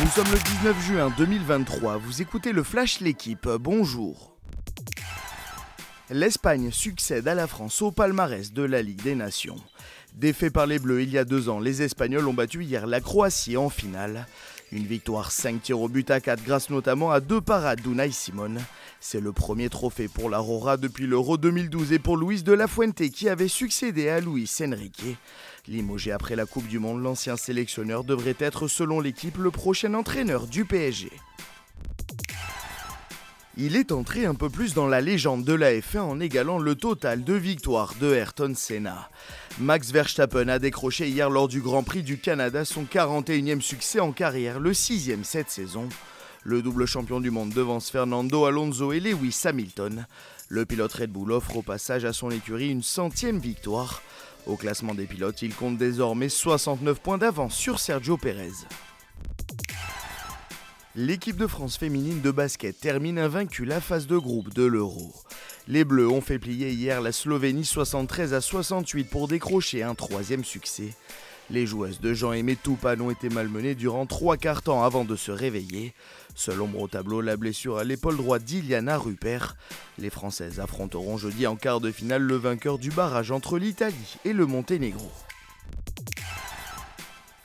Nous sommes le 19 juin 2023, vous écoutez le Flash L'équipe, bonjour. L'Espagne succède à la France au palmarès de la Ligue des Nations. Défait par les Bleus il y a deux ans, les Espagnols ont battu hier la Croatie en finale. Une victoire 5 tirs au but à 4 grâce notamment à deux parades d'Unai Simon. C'est le premier trophée pour l'Aurora depuis l'Euro 2012 et pour Luis de la Fuente qui avait succédé à Luis Enrique. Limogé après la Coupe du Monde, l'ancien sélectionneur devrait être selon l'équipe le prochain entraîneur du PSG. Il est entré un peu plus dans la légende de la F1 en égalant le total de victoires de Ayrton Senna. Max Verstappen a décroché hier lors du Grand Prix du Canada son 41e succès en carrière, le 6e cette saison. Le double champion du monde devance Fernando Alonso et Lewis Hamilton. Le pilote Red Bull offre au passage à son écurie une centième victoire. Au classement des pilotes, il compte désormais 69 points d'avance sur Sergio Pérez. L'équipe de France féminine de basket termine invaincue la phase de groupe de l'Euro. Les Bleus ont fait plier hier la Slovénie 73 à 68 pour décrocher un troisième succès. Les joueuses de Jean-Aimé Toupane ont été malmenées durant trois quarts temps avant de se réveiller. Seul ombre au tableau, la blessure à l'épaule droite d'Iliana Rupert. Les Françaises affronteront jeudi en quart de finale le vainqueur du barrage entre l'Italie et le Monténégro.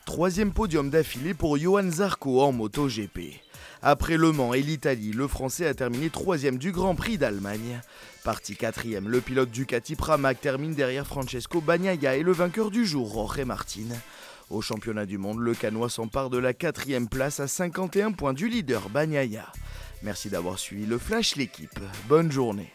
Troisième podium d'affilée pour Johan Zarco en MotoGP. Après Le Mans et l'Italie, le Français a terminé troisième du Grand Prix d'Allemagne. Parti quatrième, le pilote Ducati Pramac termine derrière Francesco Bagnaia et le vainqueur du jour, Jorge Martin. Au championnat du monde, le Canois s'empare de la quatrième place à 51 points du leader Bagnaia. Merci d'avoir suivi le Flash l'équipe. Bonne journée.